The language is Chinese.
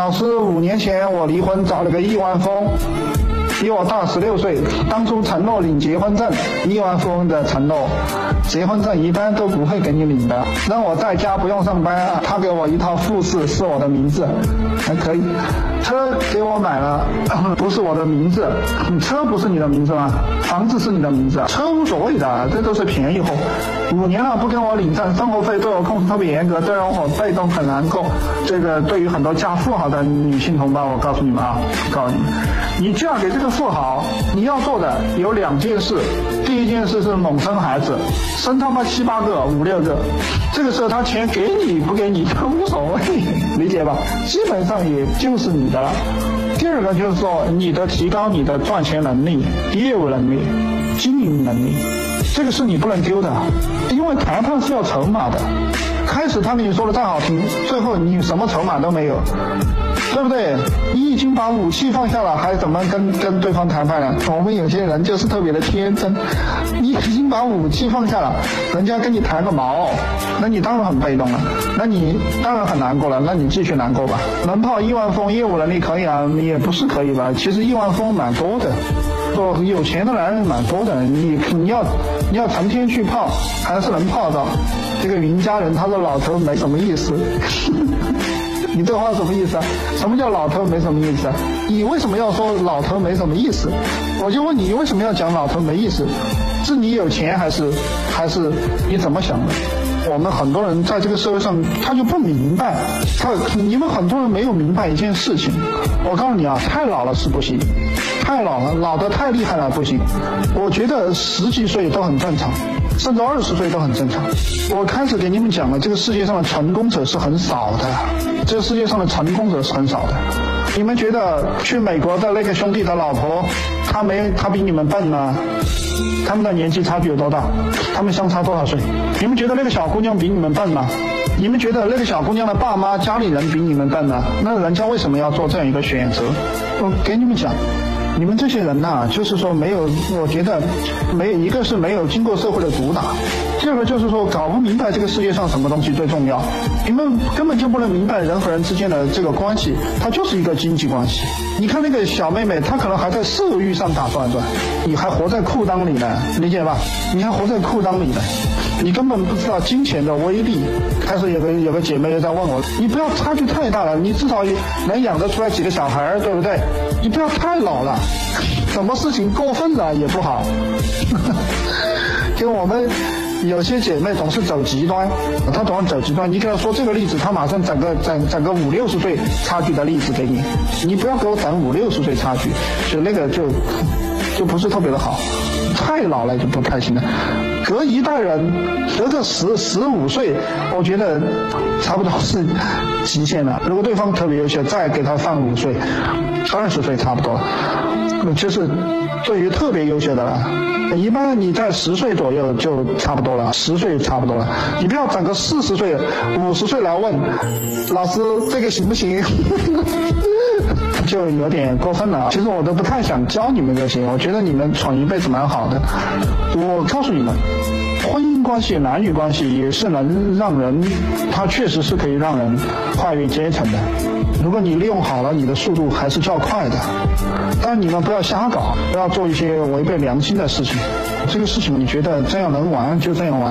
老师，五年前我离婚找了个亿万富翁。比我大十六岁，当初承诺领结婚证，亿万富翁的承诺，结婚证一般都不会给你领的。让我在家不用上班，他给我一套复式，是我的名字，还可以。车给我买了，不是我的名字，车不是你的名字吗？房子是你的名字，车无所谓的，这都是便宜货。五年了不跟我领证，生活费对我控制特别严格，这让我被动很难过。这个对于很多嫁富豪的女性同胞，我告诉你们啊，告诉你们，你嫁给这个。富豪，你要做的有两件事。第一件事是猛生孩子，生他妈七八个、五六个，这个时候他钱给你不给你都无所谓，理解吧？基本上也就是你的了。第二个就是说，你的提高你的赚钱能力、业务能力、经营能力，这个是你不能丢的，因为谈判是要筹码的。开始他跟你说的再好听，最后你什么筹码都没有。对不对？你已经把武器放下了，还怎么跟跟对方谈判呢？我们有些人就是特别的天真，你已经把武器放下了，人家跟你谈个毛，那你当然很被动了，那你当然很难过了，那你继续难过吧。能泡亿万富，业务能力可以啊，也不是可以吧？其实亿万富蛮多的，说有钱的男人蛮多的，你你要你要成天去泡，还是能泡到。这个云家人他说老头没什么意思。你这话什么意思啊？什么叫老头没什么意思啊？你为什么要说老头没什么意思？我就问你为什么要讲老头没意思？是你有钱还是还是你怎么想的？我们很多人在这个社会上他就不明白，他你们很多人没有明白一件事情。我告诉你啊，太老了是不行，太老了老的太厉害了不行。我觉得十几岁都很正常。甚至二十岁都很正常。我开始给你们讲了，这个世界上的成功者是很少的，这个世界上的成功者是很少的。你们觉得去美国的那个兄弟的老婆，他没他比你们笨吗？他们的年纪差距有多大？他们相差多少岁？你们觉得那个小姑娘比你们笨吗？你们觉得那个小姑娘的爸妈家里人比你们笨吗？那人家为什么要做这样一个选择？我给你们讲。你们这些人呐，就是说没有，我觉得没有一个是没有经过社会的毒打，第二个就是说搞不明白这个世界上什么东西最重要。你们根本就不能明白人和人之间的这个关系，它就是一个经济关系。你看那个小妹妹，她可能还在色欲上打转转，你还活在裤裆里呢，理解吧？你还活在裤裆里呢，你根本不知道金钱的威力。开始有个有个姐妹又在问我，你不要差距太大了，你至少能养得出来几个小孩儿，对不对？你不要太老了。什么事情过分了也不好，跟我们有些姐妹总是走极端，她总是走极端。你给她说这个例子，她马上整个整整个五六十岁差距的例子给你，你不要给我整五六十岁差距，就那个就就不是特别的好，太老了就不太行了。隔一代人，隔个十十五岁，我觉得差不多是极限了。如果对方特别优秀，再给他放五岁，二十岁差不多。就是对于特别优秀的了，一般你在十岁左右就差不多了，十岁差不多了。你不要整个四十岁、五十岁来问老师这个行不行，就有点过分了。其实我都不太想教你们这些，我觉得你们闯一辈子蛮好的。我告诉你们，婚姻关系、男女关系也是能让人，它确实是可以让人跨越阶层的。如果你利用好了，你的速度还是较快的。但你们不要瞎搞，不要做一些违背良心的事情。这个事情你觉得这样能玩就这样玩。